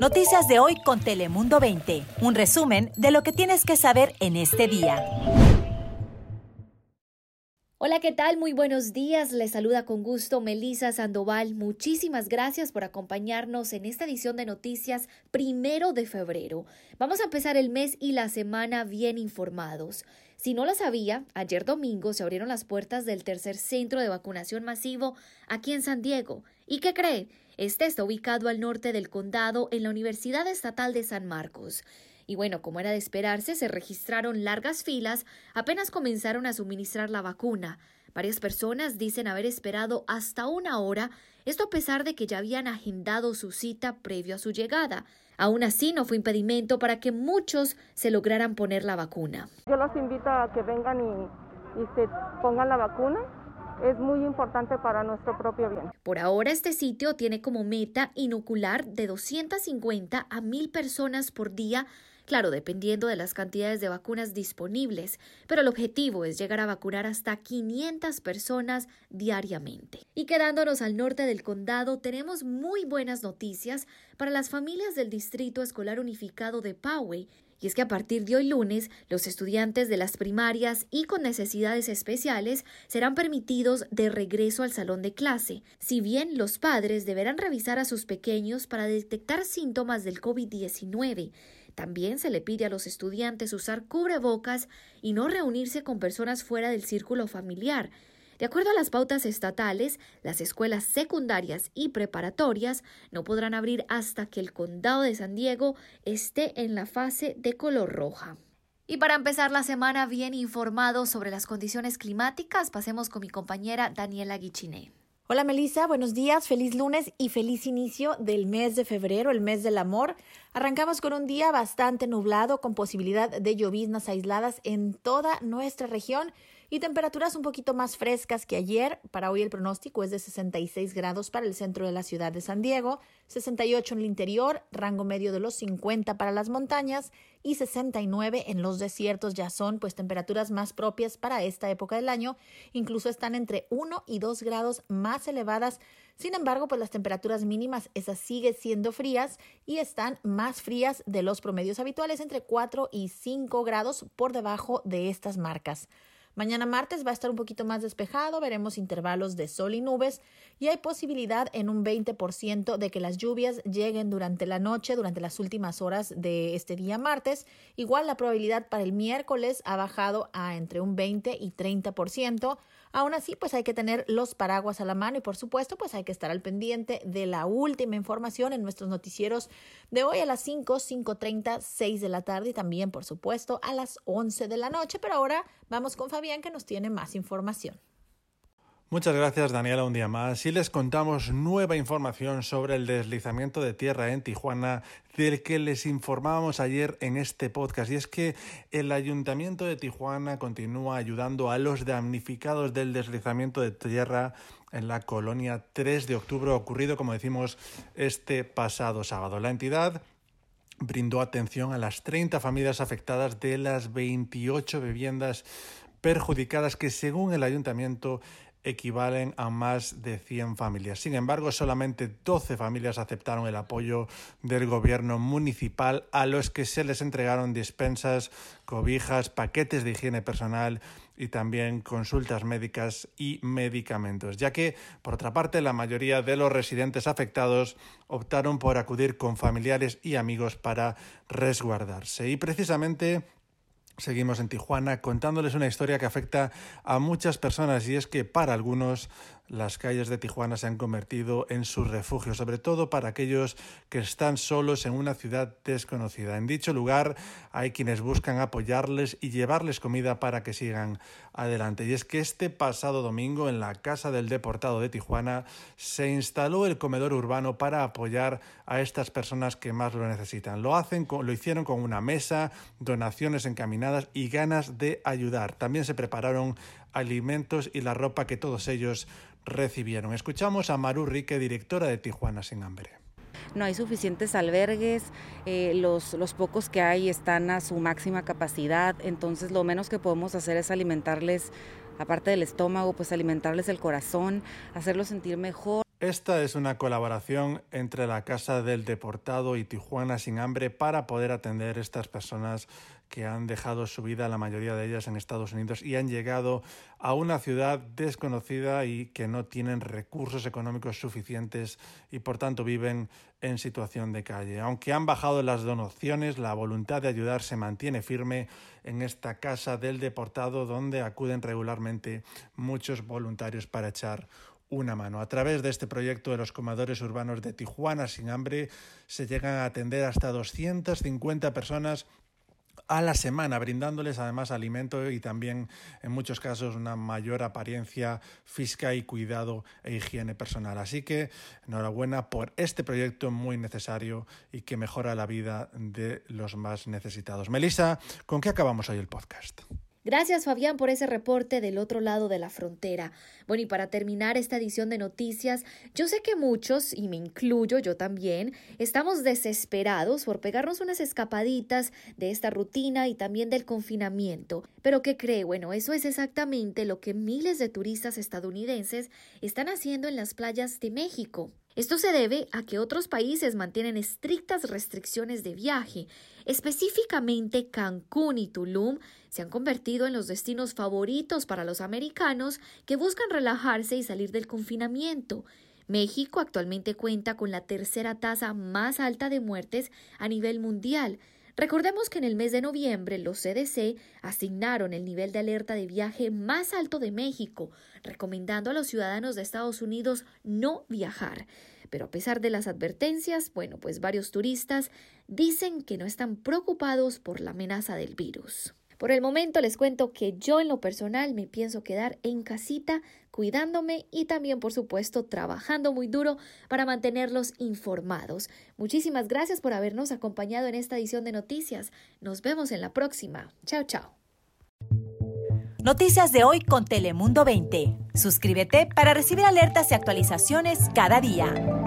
Noticias de hoy con Telemundo 20. Un resumen de lo que tienes que saber en este día. Hola, ¿qué tal? Muy buenos días. Les saluda con gusto Melisa Sandoval. Muchísimas gracias por acompañarnos en esta edición de noticias primero de febrero. Vamos a empezar el mes y la semana bien informados. Si no lo sabía, ayer domingo se abrieron las puertas del tercer centro de vacunación masivo aquí en San Diego. ¿Y qué cree? Este está ubicado al norte del condado en la Universidad Estatal de San Marcos. Y bueno, como era de esperarse, se registraron largas filas apenas comenzaron a suministrar la vacuna. Varias personas dicen haber esperado hasta una hora, esto a pesar de que ya habían agendado su cita previo a su llegada. Aún así, no fue impedimento para que muchos se lograran poner la vacuna. Yo los invito a que vengan y, y se pongan la vacuna es muy importante para nuestro propio bien. Por ahora este sitio tiene como meta inocular de 250 a 1000 personas por día Claro, dependiendo de las cantidades de vacunas disponibles, pero el objetivo es llegar a vacunar hasta 500 personas diariamente. Y quedándonos al norte del condado, tenemos muy buenas noticias para las familias del Distrito Escolar Unificado de Poway, y es que a partir de hoy lunes, los estudiantes de las primarias y con necesidades especiales serán permitidos de regreso al salón de clase, si bien los padres deberán revisar a sus pequeños para detectar síntomas del COVID-19. También se le pide a los estudiantes usar cubrebocas y no reunirse con personas fuera del círculo familiar. De acuerdo a las pautas estatales, las escuelas secundarias y preparatorias no podrán abrir hasta que el condado de San Diego esté en la fase de color roja. Y para empezar la semana bien informado sobre las condiciones climáticas, pasemos con mi compañera Daniela Guichiné. Hola Melissa, buenos días, feliz lunes y feliz inicio del mes de febrero, el mes del amor. Arrancamos con un día bastante nublado con posibilidad de lloviznas aisladas en toda nuestra región y temperaturas un poquito más frescas que ayer. Para hoy el pronóstico es de 66 grados para el centro de la ciudad de San Diego, 68 en el interior, rango medio de los 50 para las montañas y 69 en los desiertos. Ya son pues temperaturas más propias para esta época del año, incluso están entre 1 y 2 grados más elevadas. Sin embargo, pues las temperaturas mínimas esas siguen siendo frías y están más frías de los promedios habituales entre 4 y 5 grados por debajo de estas marcas. Mañana martes va a estar un poquito más despejado, veremos intervalos de sol y nubes y hay posibilidad en un 20% de que las lluvias lleguen durante la noche, durante las últimas horas de este día martes. Igual la probabilidad para el miércoles ha bajado a entre un 20 y 30%. Aún así, pues hay que tener los paraguas a la mano y por supuesto, pues hay que estar al pendiente de la última información en nuestros noticieros de hoy a las 5, 5.30, 6 de la tarde y también, por supuesto, a las 11 de la noche. Pero ahora vamos con Fabián que nos tiene más información. Muchas gracias Daniela. Un día más. Y les contamos nueva información sobre el deslizamiento de tierra en Tijuana del que les informábamos ayer en este podcast. Y es que el ayuntamiento de Tijuana continúa ayudando a los damnificados del deslizamiento de tierra en la colonia 3 de octubre ocurrido como decimos este pasado sábado. La entidad brindó atención a las 30 familias afectadas de las 28 viviendas perjudicadas que según el ayuntamiento equivalen a más de 100 familias. Sin embargo, solamente 12 familias aceptaron el apoyo del gobierno municipal a los que se les entregaron dispensas, cobijas, paquetes de higiene personal y también consultas médicas y medicamentos, ya que, por otra parte, la mayoría de los residentes afectados optaron por acudir con familiares y amigos para resguardarse. Y precisamente Seguimos en Tijuana contándoles una historia que afecta a muchas personas y es que para algunos las calles de Tijuana se han convertido en su refugio, sobre todo para aquellos que están solos en una ciudad desconocida. En dicho lugar hay quienes buscan apoyarles y llevarles comida para que sigan adelante. Y es que este pasado domingo en la Casa del Deportado de Tijuana se instaló el comedor urbano para apoyar a estas personas que más lo necesitan. Lo hacen lo hicieron con una mesa, donaciones encaminadas y ganas de ayudar. También se prepararon alimentos y la ropa que todos ellos recibieron. Escuchamos a Maru Rique, directora de Tijuana Sin Hambre. No hay suficientes albergues, eh, los, los pocos que hay están a su máxima capacidad, entonces lo menos que podemos hacer es alimentarles, aparte del estómago, pues alimentarles el corazón, hacerlos sentir mejor. Esta es una colaboración entre la Casa del Deportado y Tijuana Sin Hambre para poder atender estas personas que han dejado su vida, la mayoría de ellas en Estados Unidos, y han llegado a una ciudad desconocida y que no tienen recursos económicos suficientes y por tanto viven en situación de calle. Aunque han bajado las donaciones, la voluntad de ayudar se mantiene firme en esta Casa del Deportado donde acuden regularmente muchos voluntarios para echar una mano. A través de este proyecto de los comedores urbanos de Tijuana sin hambre se llegan a atender hasta 250 personas a la semana, brindándoles además alimento y también en muchos casos una mayor apariencia física y cuidado e higiene personal. Así que enhorabuena por este proyecto muy necesario y que mejora la vida de los más necesitados. Melissa, ¿con qué acabamos hoy el podcast? Gracias Fabián por ese reporte del otro lado de la frontera. Bueno, y para terminar esta edición de noticias, yo sé que muchos, y me incluyo yo también, estamos desesperados por pegarnos unas escapaditas de esta rutina y también del confinamiento. Pero ¿qué cree? Bueno, eso es exactamente lo que miles de turistas estadounidenses están haciendo en las playas de México. Esto se debe a que otros países mantienen estrictas restricciones de viaje. Específicamente Cancún y Tulum se han convertido en los destinos favoritos para los americanos que buscan relajarse y salir del confinamiento. México actualmente cuenta con la tercera tasa más alta de muertes a nivel mundial, Recordemos que en el mes de noviembre los CDC asignaron el nivel de alerta de viaje más alto de México, recomendando a los ciudadanos de Estados Unidos no viajar. Pero a pesar de las advertencias, bueno, pues varios turistas dicen que no están preocupados por la amenaza del virus. Por el momento les cuento que yo en lo personal me pienso quedar en casita cuidándome y también por supuesto trabajando muy duro para mantenerlos informados. Muchísimas gracias por habernos acompañado en esta edición de noticias. Nos vemos en la próxima. Chao, chao. Noticias de hoy con Telemundo 20. Suscríbete para recibir alertas y actualizaciones cada día.